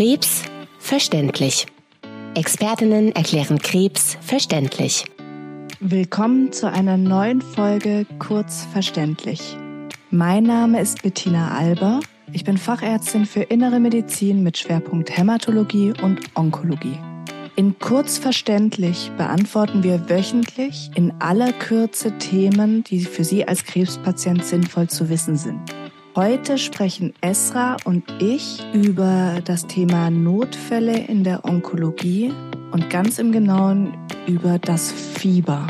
Krebs verständlich. Expertinnen erklären Krebs verständlich. Willkommen zu einer neuen Folge Kurz verständlich. Mein Name ist Bettina Alber. Ich bin Fachärztin für Innere Medizin mit Schwerpunkt Hämatologie und Onkologie. In Kurzverständlich beantworten wir wöchentlich in aller Kürze Themen, die für Sie als Krebspatient sinnvoll zu wissen sind. Heute sprechen Esra und ich über das Thema Notfälle in der Onkologie und ganz im Genauen über das Fieber.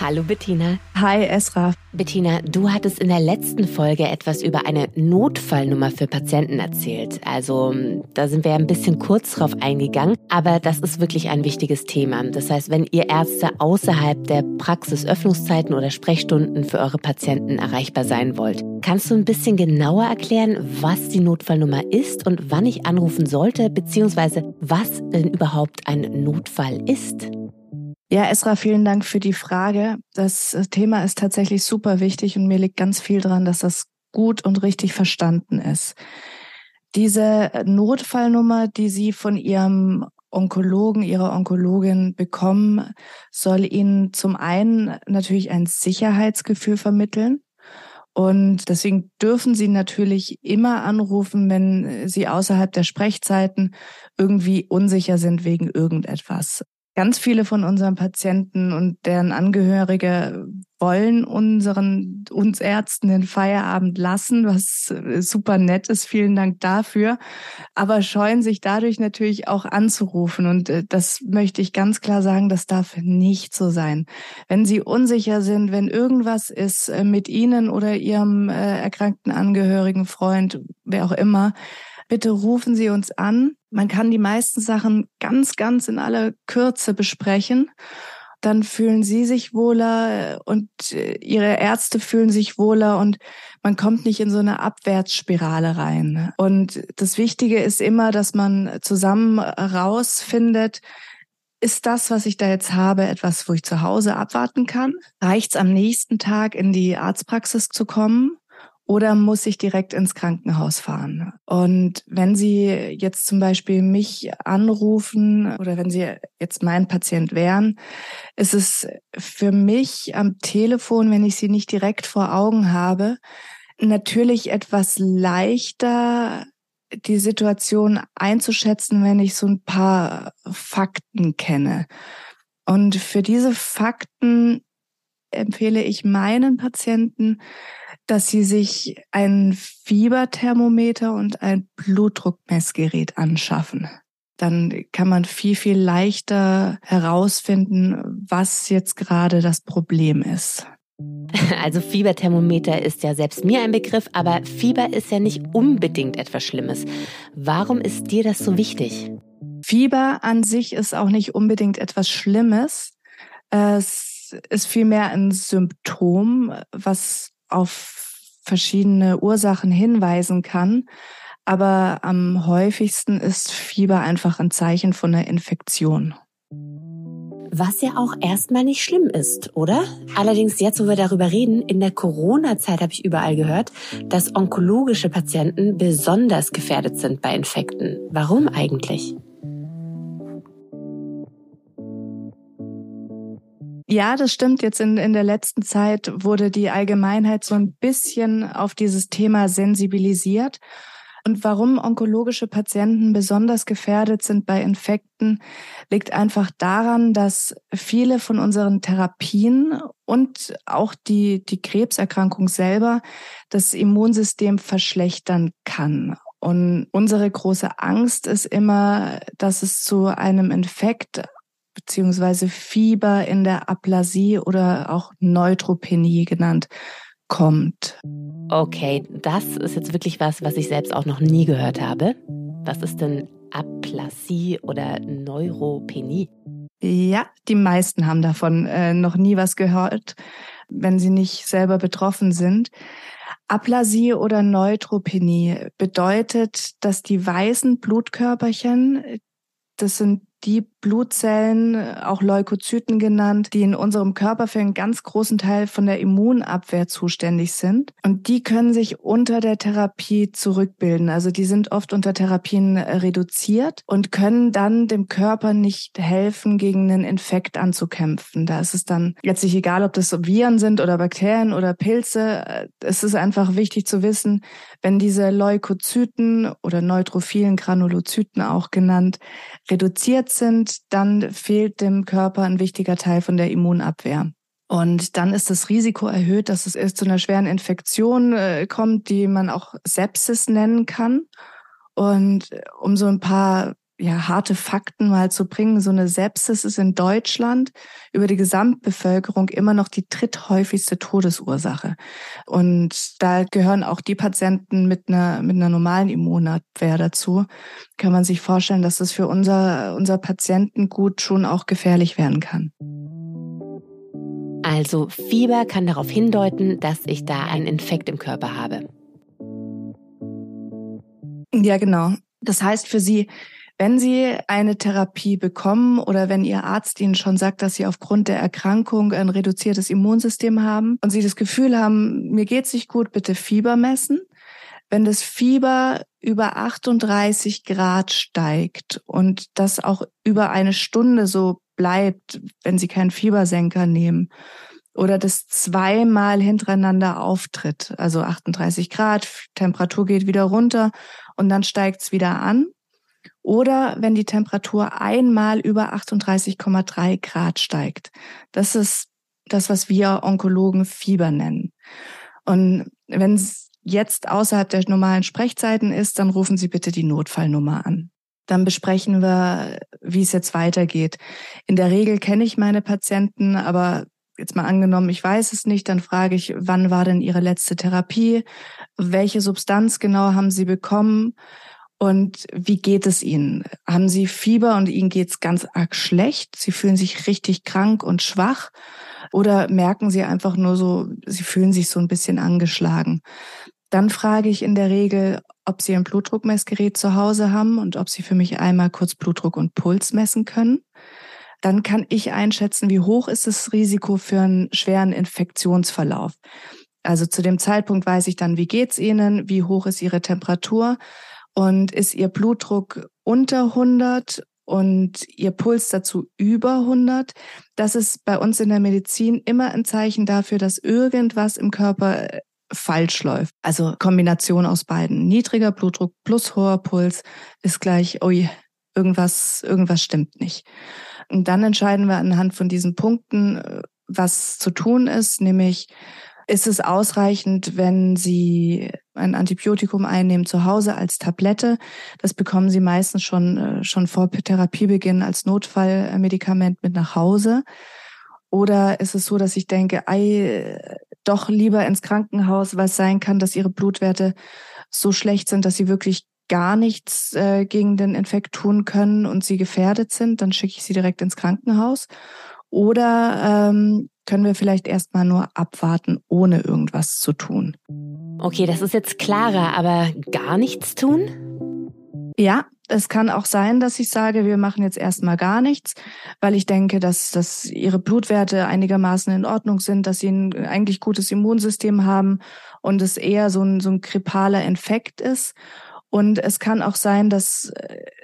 Hallo Bettina. Hi Esra. Bettina, du hattest in der letzten Folge etwas über eine Notfallnummer für Patienten erzählt. Also da sind wir ein bisschen kurz drauf eingegangen, aber das ist wirklich ein wichtiges Thema. Das heißt, wenn ihr Ärzte außerhalb der Praxisöffnungszeiten oder Sprechstunden für eure Patienten erreichbar sein wollt, kannst du ein bisschen genauer erklären, was die Notfallnummer ist und wann ich anrufen sollte, beziehungsweise was denn überhaupt ein Notfall ist? Ja, Esra, vielen Dank für die Frage. Das Thema ist tatsächlich super wichtig und mir liegt ganz viel dran, dass das gut und richtig verstanden ist. Diese Notfallnummer, die Sie von Ihrem Onkologen, Ihrer Onkologin bekommen, soll Ihnen zum einen natürlich ein Sicherheitsgefühl vermitteln. Und deswegen dürfen Sie natürlich immer anrufen, wenn Sie außerhalb der Sprechzeiten irgendwie unsicher sind wegen irgendetwas. Ganz viele von unseren Patienten und deren Angehörige wollen unseren, uns Ärzten den Feierabend lassen, was super nett ist. Vielen Dank dafür. Aber scheuen sich dadurch natürlich auch anzurufen. Und äh, das möchte ich ganz klar sagen, das darf nicht so sein. Wenn Sie unsicher sind, wenn irgendwas ist äh, mit Ihnen oder Ihrem äh, erkrankten Angehörigen, Freund, wer auch immer, bitte rufen Sie uns an. Man kann die meisten Sachen ganz, ganz in aller Kürze besprechen. Dann fühlen Sie sich wohler und äh, Ihre Ärzte fühlen sich wohler und man kommt nicht in so eine Abwärtsspirale rein. Und das Wichtige ist immer, dass man zusammen rausfindet, ist das, was ich da jetzt habe, etwas, wo ich zu Hause abwarten kann? Reicht es am nächsten Tag in die Arztpraxis zu kommen? Oder muss ich direkt ins Krankenhaus fahren? Und wenn Sie jetzt zum Beispiel mich anrufen oder wenn Sie jetzt mein Patient wären, ist es für mich am Telefon, wenn ich Sie nicht direkt vor Augen habe, natürlich etwas leichter, die Situation einzuschätzen, wenn ich so ein paar Fakten kenne. Und für diese Fakten empfehle ich meinen Patienten, dass sie sich ein Fieberthermometer und ein Blutdruckmessgerät anschaffen. Dann kann man viel, viel leichter herausfinden, was jetzt gerade das Problem ist. Also Fieberthermometer ist ja selbst mir ein Begriff, aber Fieber ist ja nicht unbedingt etwas Schlimmes. Warum ist dir das so wichtig? Fieber an sich ist auch nicht unbedingt etwas Schlimmes. Es ist vielmehr ein Symptom, was auf verschiedene Ursachen hinweisen kann. Aber am häufigsten ist Fieber einfach ein Zeichen von einer Infektion. Was ja auch erstmal nicht schlimm ist, oder? Allerdings jetzt, wo wir darüber reden, in der Corona-Zeit habe ich überall gehört, dass onkologische Patienten besonders gefährdet sind bei Infekten. Warum eigentlich? Ja, das stimmt. Jetzt in, in der letzten Zeit wurde die Allgemeinheit so ein bisschen auf dieses Thema sensibilisiert. Und warum onkologische Patienten besonders gefährdet sind bei Infekten, liegt einfach daran, dass viele von unseren Therapien und auch die, die Krebserkrankung selber das Immunsystem verschlechtern kann. Und unsere große Angst ist immer, dass es zu einem Infekt beziehungsweise Fieber in der Aplasie oder auch Neutropenie genannt kommt. Okay, das ist jetzt wirklich was, was ich selbst auch noch nie gehört habe. Was ist denn Aplasie oder Neuropenie? Ja, die meisten haben davon äh, noch nie was gehört, wenn sie nicht selber betroffen sind. Aplasie oder Neutropenie bedeutet, dass die weißen Blutkörperchen, das sind die Blutzellen, auch Leukozyten genannt, die in unserem Körper für einen ganz großen Teil von der Immunabwehr zuständig sind. Und die können sich unter der Therapie zurückbilden. Also die sind oft unter Therapien reduziert und können dann dem Körper nicht helfen, gegen einen Infekt anzukämpfen. Da ist es dann letztlich egal, ob das Viren sind oder Bakterien oder Pilze. Es ist einfach wichtig zu wissen, wenn diese Leukozyten oder neutrophilen Granulozyten auch genannt reduziert sind, dann fehlt dem Körper ein wichtiger Teil von der Immunabwehr. Und dann ist das Risiko erhöht, dass es zu einer schweren Infektion äh, kommt, die man auch Sepsis nennen kann. Und äh, um so ein paar ja, harte Fakten mal zu bringen. So eine Sepsis ist in Deutschland über die Gesamtbevölkerung immer noch die dritthäufigste Todesursache. Und da gehören auch die Patienten mit einer, mit einer normalen Immunabwehr dazu. Kann man sich vorstellen, dass das für unser, unser Patientengut schon auch gefährlich werden kann. Also Fieber kann darauf hindeuten, dass ich da einen Infekt im Körper habe. Ja, genau. Das heißt für Sie, wenn Sie eine Therapie bekommen oder wenn Ihr Arzt Ihnen schon sagt, dass Sie aufgrund der Erkrankung ein reduziertes Immunsystem haben und Sie das Gefühl haben, mir geht's nicht gut, bitte Fieber messen. Wenn das Fieber über 38 Grad steigt und das auch über eine Stunde so bleibt, wenn Sie keinen Fiebersenker nehmen, oder das zweimal hintereinander auftritt, also 38 Grad, Temperatur geht wieder runter und dann steigt's wieder an, oder wenn die Temperatur einmal über 38,3 Grad steigt. Das ist das, was wir Onkologen Fieber nennen. Und wenn es jetzt außerhalb der normalen Sprechzeiten ist, dann rufen Sie bitte die Notfallnummer an. Dann besprechen wir, wie es jetzt weitergeht. In der Regel kenne ich meine Patienten, aber jetzt mal angenommen, ich weiß es nicht, dann frage ich, wann war denn Ihre letzte Therapie? Welche Substanz genau haben Sie bekommen? Und wie geht es Ihnen? Haben Sie Fieber und Ihnen geht es ganz arg schlecht? Sie fühlen sich richtig krank und schwach? Oder merken Sie einfach nur so, Sie fühlen sich so ein bisschen angeschlagen? Dann frage ich in der Regel, ob Sie ein Blutdruckmessgerät zu Hause haben und ob Sie für mich einmal kurz Blutdruck und Puls messen können. Dann kann ich einschätzen, wie hoch ist das Risiko für einen schweren Infektionsverlauf. Also zu dem Zeitpunkt weiß ich dann, wie geht's Ihnen, wie hoch ist Ihre Temperatur und ist ihr Blutdruck unter 100 und ihr Puls dazu über 100, das ist bei uns in der Medizin immer ein Zeichen dafür, dass irgendwas im Körper äh, falsch läuft. Also Kombination aus beiden. Niedriger Blutdruck plus hoher Puls ist gleich, ui, irgendwas, irgendwas stimmt nicht. Und dann entscheiden wir anhand von diesen Punkten, äh, was zu tun ist, nämlich ist es ausreichend, wenn Sie ein Antibiotikum einnehmen zu Hause als Tablette. Das bekommen Sie meistens schon, äh, schon vor Therapiebeginn als Notfallmedikament mit nach Hause. Oder ist es so, dass ich denke, ei, doch lieber ins Krankenhaus, weil es sein kann, dass Ihre Blutwerte so schlecht sind, dass Sie wirklich gar nichts äh, gegen den Infekt tun können und Sie gefährdet sind, dann schicke ich Sie direkt ins Krankenhaus. Oder ähm, können wir vielleicht erstmal nur abwarten, ohne irgendwas zu tun. Okay, das ist jetzt klarer, aber gar nichts tun? Ja, es kann auch sein, dass ich sage, wir machen jetzt erstmal gar nichts, weil ich denke, dass, dass ihre Blutwerte einigermaßen in Ordnung sind, dass sie ein eigentlich gutes Immunsystem haben und es eher so ein, so ein grippaler Infekt ist. Und es kann auch sein, dass,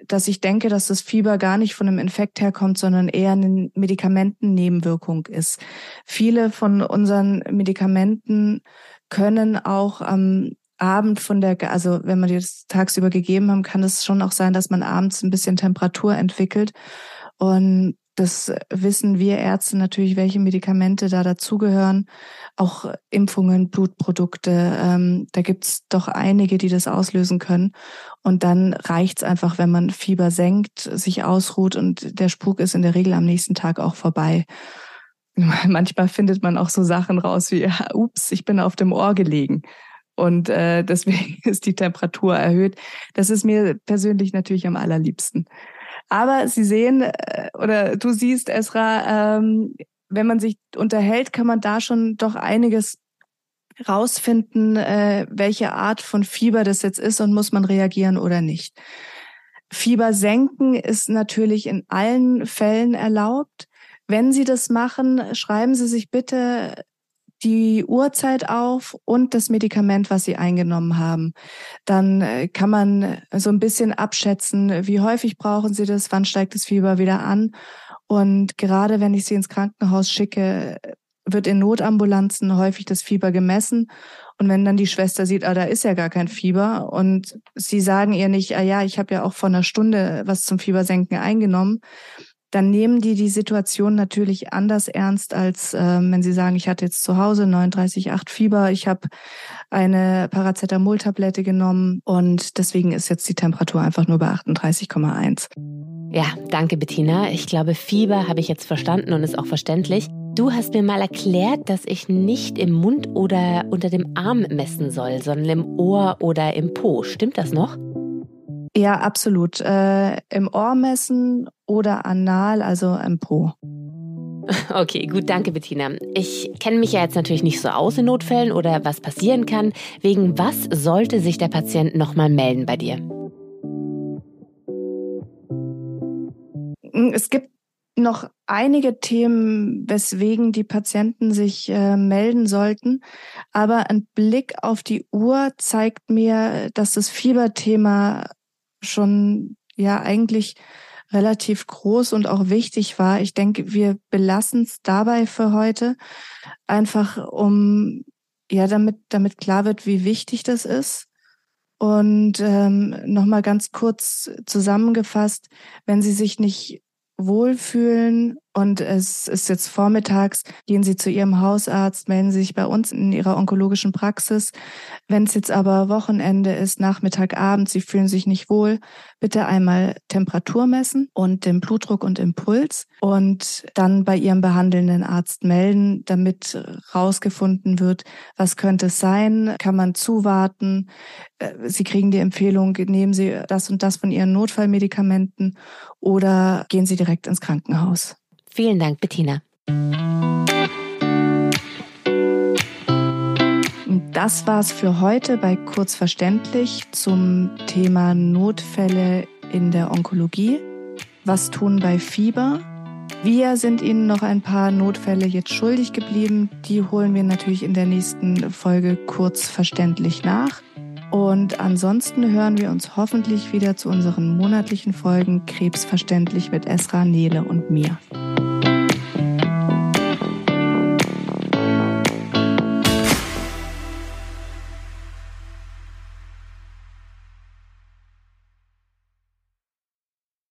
dass ich denke, dass das Fieber gar nicht von einem Infekt herkommt, sondern eher eine Medikamentennebenwirkung ist. Viele von unseren Medikamenten können auch am Abend von der, also wenn man die das tagsüber gegeben haben, kann es schon auch sein, dass man abends ein bisschen Temperatur entwickelt. Und das wissen wir Ärzte natürlich, welche Medikamente da dazugehören. Auch Impfungen, Blutprodukte. Ähm, da gibt's doch einige, die das auslösen können. Und dann reicht's einfach, wenn man Fieber senkt, sich ausruht und der Spuk ist in der Regel am nächsten Tag auch vorbei. Manchmal findet man auch so Sachen raus wie, ups, ich bin auf dem Ohr gelegen. Und äh, deswegen ist die Temperatur erhöht. Das ist mir persönlich natürlich am allerliebsten. Aber Sie sehen äh, oder du siehst, Esra, ähm, wenn man sich unterhält, kann man da schon doch einiges rausfinden, äh, welche Art von Fieber das jetzt ist und muss man reagieren oder nicht. Fieber senken ist natürlich in allen Fällen erlaubt. Wenn Sie das machen, schreiben Sie sich bitte die Uhrzeit auf und das Medikament, was Sie eingenommen haben. Dann äh, kann man so ein bisschen abschätzen, wie häufig brauchen Sie das, wann steigt das Fieber wieder an. Und gerade wenn ich Sie ins Krankenhaus schicke, wird in Notambulanzen häufig das Fieber gemessen. Und wenn dann die Schwester sieht, ah, da ist ja gar kein Fieber und sie sagen ihr nicht, ah ja, ich habe ja auch vor einer Stunde was zum Fiebersenken eingenommen, dann nehmen die die Situation natürlich anders ernst, als äh, wenn sie sagen, ich hatte jetzt zu Hause 39,8 Fieber, ich habe eine Paracetamol-Tablette genommen und deswegen ist jetzt die Temperatur einfach nur bei 38,1. Ja, danke Bettina. Ich glaube, Fieber habe ich jetzt verstanden und ist auch verständlich. Du hast mir mal erklärt, dass ich nicht im Mund oder unter dem Arm messen soll, sondern im Ohr oder im Po. Stimmt das noch? Ja, absolut. Äh, Im Ohr messen oder anal, also im Po. Okay, gut, danke Bettina. Ich kenne mich ja jetzt natürlich nicht so aus in Notfällen oder was passieren kann. Wegen was sollte sich der Patient nochmal melden bei dir? Es gibt noch einige Themen, weswegen die Patienten sich äh, melden sollten. Aber ein Blick auf die Uhr zeigt mir, dass das Fieberthema schon ja eigentlich relativ groß und auch wichtig war. Ich denke, wir belassen es dabei für heute, einfach um ja damit damit klar wird, wie wichtig das ist. Und ähm, nochmal ganz kurz zusammengefasst, wenn Sie sich nicht wohlfühlen und es ist jetzt vormittags, gehen Sie zu Ihrem Hausarzt, melden Sie sich bei uns in Ihrer onkologischen Praxis. Wenn es jetzt aber Wochenende ist, Nachmittag, Abend, Sie fühlen sich nicht wohl, bitte einmal Temperatur messen und den Blutdruck und Impuls und dann bei Ihrem behandelnden Arzt melden, damit rausgefunden wird, was könnte es sein, kann man zuwarten. Äh, Sie kriegen die Empfehlung, nehmen Sie das und das von Ihren Notfallmedikamenten oder gehen Sie direkt ins Krankenhaus. Vielen Dank, Bettina. Das war's für heute bei Kurzverständlich zum Thema Notfälle in der Onkologie. Was tun bei Fieber? Wir sind Ihnen noch ein paar Notfälle jetzt schuldig geblieben. Die holen wir natürlich in der nächsten Folge kurzverständlich nach. Und ansonsten hören wir uns hoffentlich wieder zu unseren monatlichen Folgen Krebsverständlich mit Esra, Nele und mir.